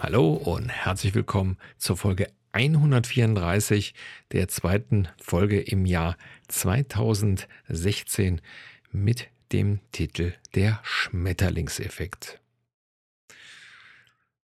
Hallo und herzlich willkommen zur Folge 134 der zweiten Folge im Jahr 2016 mit dem Titel Der Schmetterlingseffekt.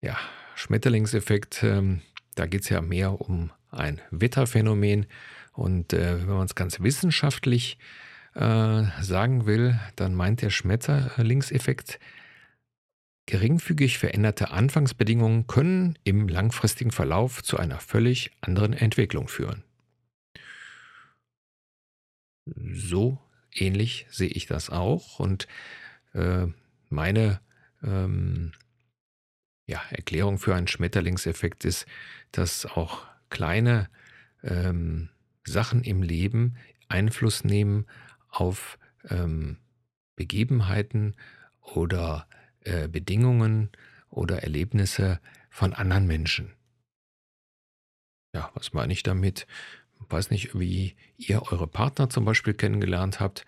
Ja, Schmetterlingseffekt, ähm, da geht es ja mehr um ein Wetterphänomen und äh, wenn man es ganz wissenschaftlich äh, sagen will, dann meint der Schmetterlingseffekt, Geringfügig veränderte Anfangsbedingungen können im langfristigen Verlauf zu einer völlig anderen Entwicklung führen. So ähnlich sehe ich das auch und äh, meine ähm, ja, Erklärung für einen Schmetterlingseffekt ist, dass auch kleine ähm, Sachen im Leben Einfluss nehmen auf ähm, Begebenheiten oder äh, Bedingungen oder Erlebnisse von anderen Menschen. Ja, was meine ich damit? Ich weiß nicht, wie ihr eure Partner zum Beispiel kennengelernt habt.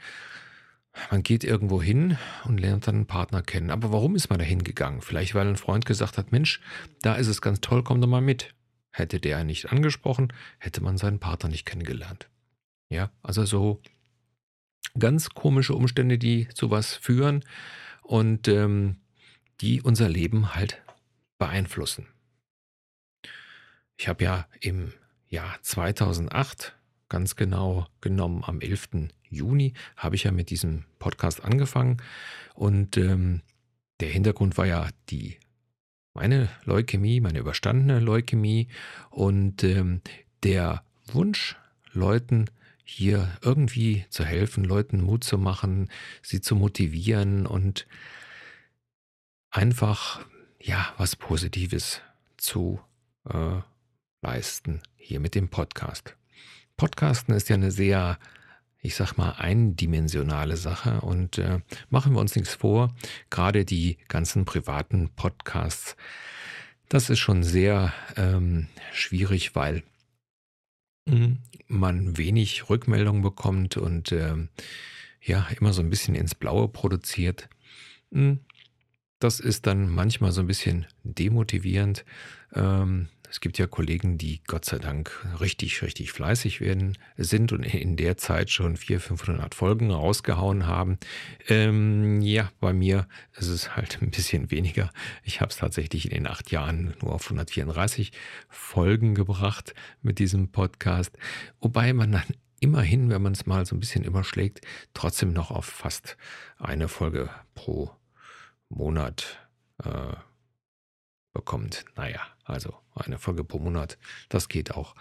Man geht irgendwo hin und lernt dann einen Partner kennen. Aber warum ist man da hingegangen? Vielleicht, weil ein Freund gesagt hat, Mensch, da ist es ganz toll, komm doch mal mit. Hätte der nicht angesprochen, hätte man seinen Partner nicht kennengelernt. Ja, also so ganz komische Umstände, die zu was führen. Und ähm, die unser Leben halt beeinflussen. Ich habe ja im Jahr 2008, ganz genau genommen am 11. Juni, habe ich ja mit diesem Podcast angefangen und ähm, der Hintergrund war ja die meine Leukämie, meine überstandene Leukämie und ähm, der Wunsch, Leuten hier irgendwie zu helfen, Leuten Mut zu machen, sie zu motivieren und einfach ja was Positives zu äh, leisten hier mit dem Podcast. Podcasten ist ja eine sehr, ich sag mal, eindimensionale Sache und äh, machen wir uns nichts vor. Gerade die ganzen privaten Podcasts, das ist schon sehr ähm, schwierig, weil man wenig Rückmeldung bekommt und äh, ja immer so ein bisschen ins Blaue produziert. Hm, das ist dann manchmal so ein bisschen demotivierend. Ähm, es gibt ja Kollegen, die Gott sei Dank richtig, richtig fleißig werden, sind und in der Zeit schon 400, 500 Folgen rausgehauen haben. Ähm, ja, bei mir ist es halt ein bisschen weniger. Ich habe es tatsächlich in den acht Jahren nur auf 134 Folgen gebracht mit diesem Podcast. Wobei man dann immerhin, wenn man es mal so ein bisschen überschlägt, trotzdem noch auf fast eine Folge pro Monat äh, bekommt. Naja, also eine Folge pro Monat, das geht auch.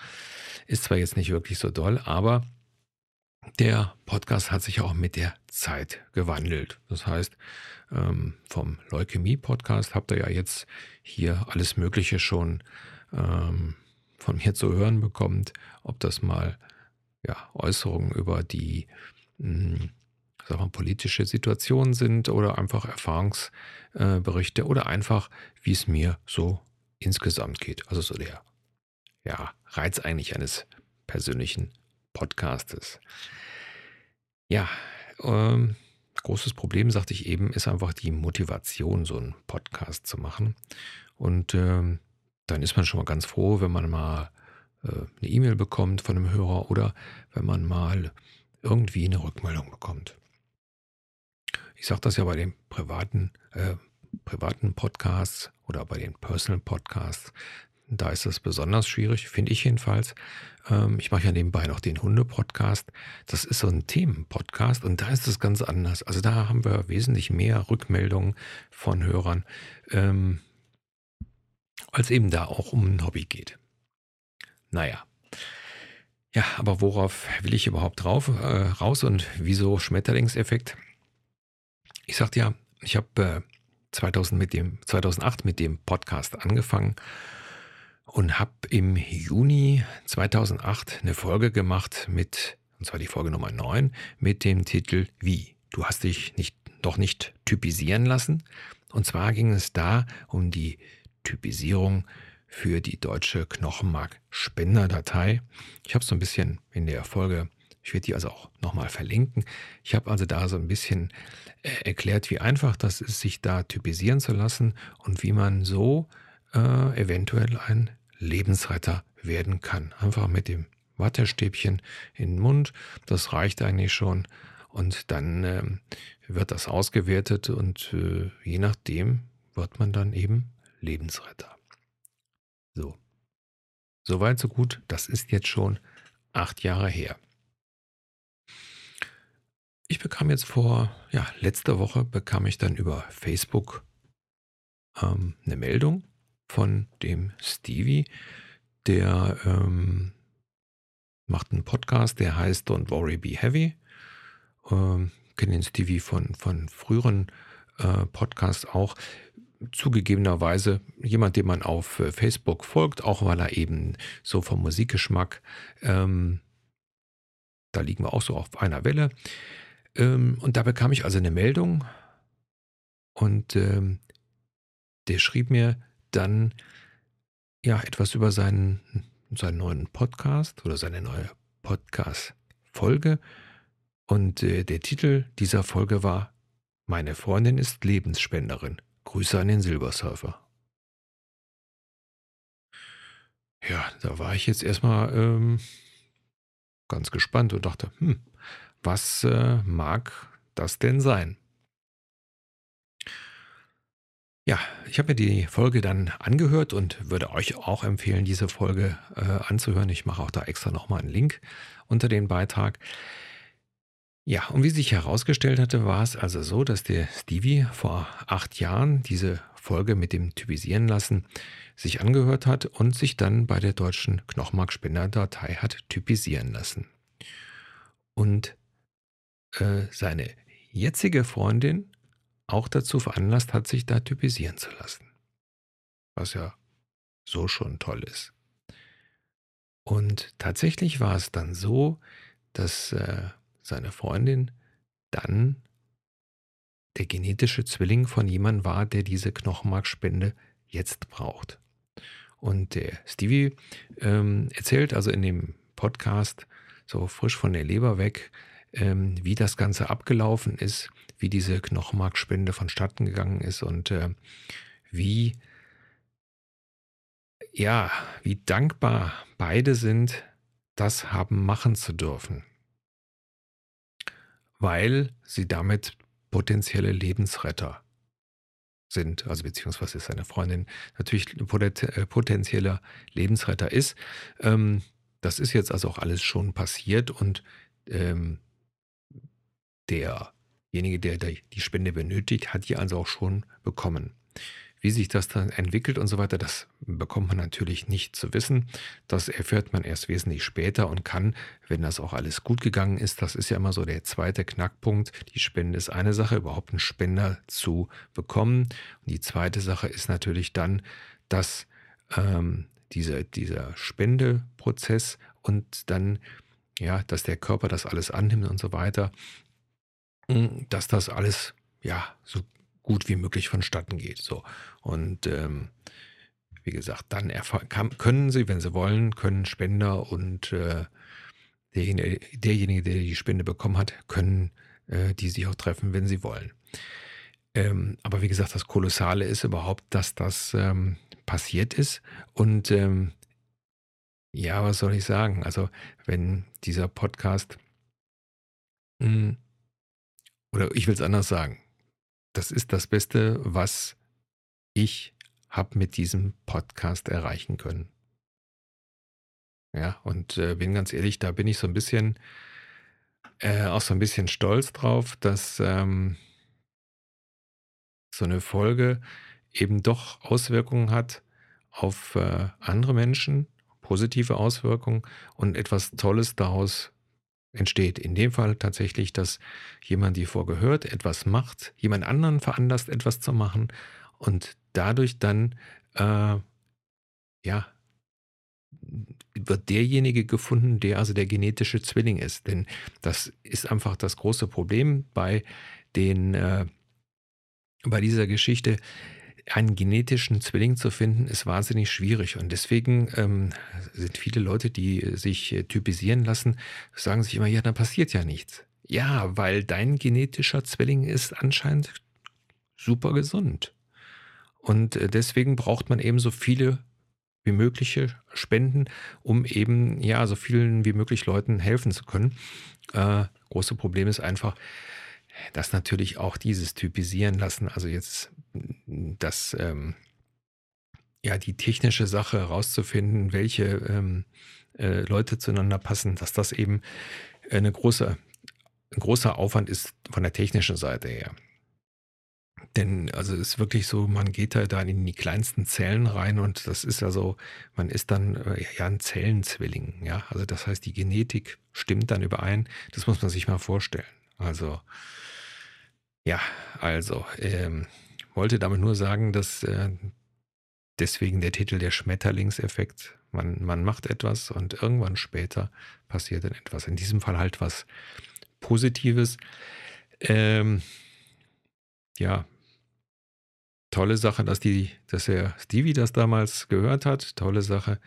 Ist zwar jetzt nicht wirklich so doll, aber der Podcast hat sich auch mit der Zeit gewandelt. Das heißt, ähm, vom Leukämie-Podcast habt ihr ja jetzt hier alles Mögliche schon ähm, von mir zu hören bekommt, ob das mal ja, Äußerungen über die hm, sagen wir, politische Situationen sind oder einfach Erfahrungsberichte oder einfach, wie es mir so insgesamt geht. Also so der ja, Reiz eigentlich eines persönlichen Podcastes. Ja, ähm, großes Problem, sagte ich eben, ist einfach die Motivation, so einen Podcast zu machen. Und ähm, dann ist man schon mal ganz froh, wenn man mal äh, eine E-Mail bekommt von einem Hörer oder wenn man mal irgendwie eine Rückmeldung bekommt. Ich sage das ja bei den privaten, äh, privaten Podcasts oder bei den Personal Podcasts. Da ist es besonders schwierig, finde ich jedenfalls. Ähm, ich mache ja nebenbei noch den Hunde-Podcast. Das ist so ein Themen-Podcast und da ist es ganz anders. Also da haben wir wesentlich mehr Rückmeldungen von Hörern, ähm, als eben da auch um ein Hobby geht. Naja. Ja, aber worauf will ich überhaupt drauf, äh, raus und wieso Schmetterlingseffekt? Ich sagte ja, ich habe äh, 2000 mit dem, 2008 mit dem Podcast angefangen und habe im Juni 2008 eine Folge gemacht mit, und zwar die Folge Nummer 9, mit dem Titel Wie? Du hast dich nicht, doch nicht typisieren lassen. Und zwar ging es da um die Typisierung für die deutsche Knochenmark-Spenderdatei. Ich habe so ein bisschen in der Folge ich werde die also auch nochmal verlinken. Ich habe also da so ein bisschen äh, erklärt, wie einfach das ist, sich da typisieren zu lassen und wie man so äh, eventuell ein Lebensretter werden kann. Einfach mit dem Wattestäbchen in den Mund, das reicht eigentlich schon. Und dann äh, wird das ausgewertet und äh, je nachdem wird man dann eben Lebensretter. So. Soweit, so gut. Das ist jetzt schon acht Jahre her. Ich bekam jetzt vor, ja, letzter Woche bekam ich dann über Facebook ähm, eine Meldung von dem Stevie, der ähm, macht einen Podcast, der heißt Don't Worry, Be Heavy. Ähm, Kenne den Stevie von, von früheren äh, Podcasts auch. Zugegebenerweise jemand, dem man auf äh, Facebook folgt, auch weil er eben so vom Musikgeschmack, ähm, da liegen wir auch so auf einer Welle. Ähm, und da bekam ich also eine Meldung und ähm, der schrieb mir dann ja etwas über seinen, seinen neuen Podcast oder seine neue Podcast-Folge. Und äh, der Titel dieser Folge war Meine Freundin ist Lebensspenderin. Grüße an den Silbersurfer. Ja, da war ich jetzt erstmal ähm, ganz gespannt und dachte, hm, was äh, mag das denn sein? Ja, ich habe mir die Folge dann angehört und würde euch auch empfehlen, diese Folge äh, anzuhören. Ich mache auch da extra nochmal einen Link unter den Beitrag. Ja, und wie sich herausgestellt hatte, war es also so, dass der Stevie vor acht Jahren diese Folge mit dem Typisieren lassen sich angehört hat und sich dann bei der deutschen Knochenmarkspenderdatei hat typisieren lassen. Und äh, seine jetzige Freundin auch dazu veranlasst hat, sich da typisieren zu lassen. Was ja so schon toll ist. Und tatsächlich war es dann so, dass äh, seine Freundin dann der genetische Zwilling von jemandem war, der diese Knochenmarkspende jetzt braucht. Und der Stevie ähm, erzählt also in dem Podcast so frisch von der Leber weg, ähm, wie das Ganze abgelaufen ist, wie diese Knochenmarkspende vonstatten gegangen ist und äh, wie, ja, wie dankbar beide sind, das haben machen zu dürfen. Weil sie damit potenzielle Lebensretter sind, also beziehungsweise seine Freundin natürlich äh, potenzieller Lebensretter ist. Ähm, das ist jetzt also auch alles schon passiert und ähm, derjenige, der die Spende benötigt, hat die also auch schon bekommen. Wie sich das dann entwickelt und so weiter, das bekommt man natürlich nicht zu wissen. Das erfährt man erst wesentlich später und kann, wenn das auch alles gut gegangen ist, das ist ja immer so der zweite Knackpunkt. Die Spende ist eine Sache, überhaupt einen Spender zu bekommen. Und die zweite Sache ist natürlich dann, dass ähm, diese, dieser Spendeprozess und dann, ja, dass der Körper das alles annimmt und so weiter, dass das alles ja so gut wie möglich vonstatten geht. So. Und ähm, wie gesagt, dann können sie, wenn sie wollen, können Spender und äh, derjenige, derjenige, der die Spende bekommen hat, können äh, die sich auch treffen, wenn sie wollen. Ähm, aber wie gesagt, das Kolossale ist überhaupt, dass das ähm, passiert ist. Und ähm, ja, was soll ich sagen? Also, wenn dieser Podcast mh, hm, oder ich will es anders sagen. Das ist das Beste, was ich habe mit diesem Podcast erreichen können. Ja, und äh, bin ganz ehrlich, da bin ich so ein bisschen, äh, auch so ein bisschen stolz drauf, dass ähm, so eine Folge eben doch Auswirkungen hat auf äh, andere Menschen, positive Auswirkungen und etwas Tolles daraus entsteht. In dem Fall tatsächlich, dass jemand die vorgehört, etwas macht, jemand anderen veranlasst, etwas zu machen und dadurch dann, äh, ja, wird derjenige gefunden, der also der genetische Zwilling ist. Denn das ist einfach das große Problem bei den, äh, bei dieser Geschichte einen genetischen Zwilling zu finden, ist wahnsinnig schwierig. Und deswegen ähm, sind viele Leute, die sich äh, typisieren lassen, sagen sich immer, ja, dann passiert ja nichts. Ja, weil dein genetischer Zwilling ist anscheinend super gesund. Und äh, deswegen braucht man eben so viele wie mögliche Spenden, um eben ja so vielen wie möglich Leuten helfen zu können. Äh, große Problem ist einfach, dass natürlich auch dieses Typisieren lassen, also jetzt das ähm, ja die technische Sache herauszufinden, welche ähm, äh, Leute zueinander passen, dass das eben eine große, ein großer Aufwand ist von der technischen Seite her. Denn also es ist wirklich so, man geht da dann in die kleinsten Zellen rein und das ist also, man ist dann äh, ja ein Zellenzwilling, ja. Also das heißt, die Genetik stimmt dann überein. Das muss man sich mal vorstellen. Also ja, also ähm, wollte damit nur sagen, dass äh, deswegen der Titel der Schmetterlingseffekt. Man, man macht etwas und irgendwann später passiert dann etwas. In diesem Fall halt was Positives. Ähm, ja, tolle Sache, dass die, dass er Stevie das damals gehört hat. Tolle Sache,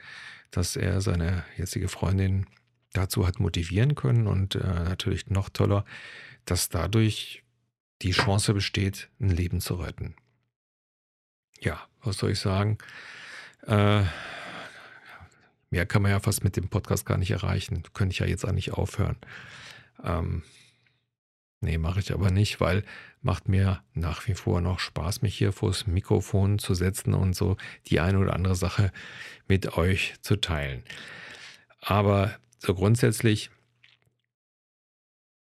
dass er seine jetzige Freundin dazu hat motivieren können und äh, natürlich noch toller, dass dadurch die Chance besteht, ein Leben zu retten. Ja, was soll ich sagen? Äh, mehr kann man ja fast mit dem Podcast gar nicht erreichen. Könnte ich ja jetzt eigentlich aufhören. Ähm, Nee, mache ich aber nicht, weil macht mir nach wie vor noch Spaß, mich hier vors Mikrofon zu setzen und so die eine oder andere Sache mit euch zu teilen. Aber so grundsätzlich,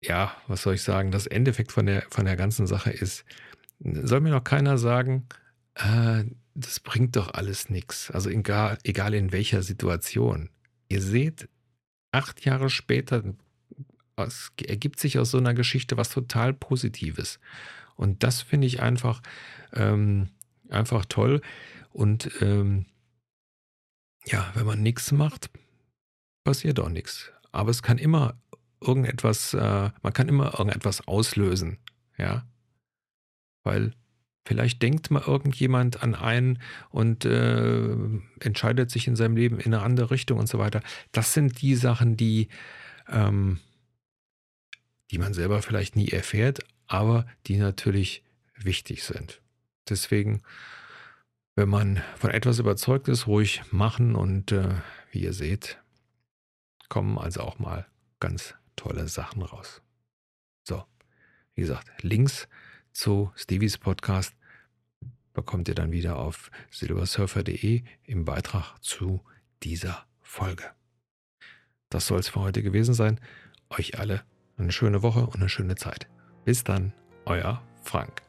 ja, was soll ich sagen, das Endeffekt von der, von der ganzen Sache ist, soll mir noch keiner sagen, äh, das bringt doch alles nichts. Also egal, egal in welcher Situation. Ihr seht, acht Jahre später es ergibt sich aus so einer Geschichte was total Positives. Und das finde ich einfach, ähm, einfach toll. Und ähm, ja, wenn man nichts macht, passiert auch nichts. Aber es kann immer irgendetwas, äh, man kann immer irgendetwas auslösen, ja. Weil vielleicht denkt mal irgendjemand an einen und äh, entscheidet sich in seinem Leben in eine andere Richtung und so weiter. Das sind die Sachen, die ähm, die man selber vielleicht nie erfährt, aber die natürlich wichtig sind. Deswegen, wenn man von etwas überzeugt ist, ruhig machen und äh, wie ihr seht, kommen also auch mal ganz tolle Sachen raus. So, wie gesagt, Links zu Stevies Podcast bekommt ihr dann wieder auf silversurfer.de im Beitrag zu dieser Folge. Das soll es für heute gewesen sein. Euch alle eine schöne Woche und eine schöne Zeit. Bis dann, euer Frank.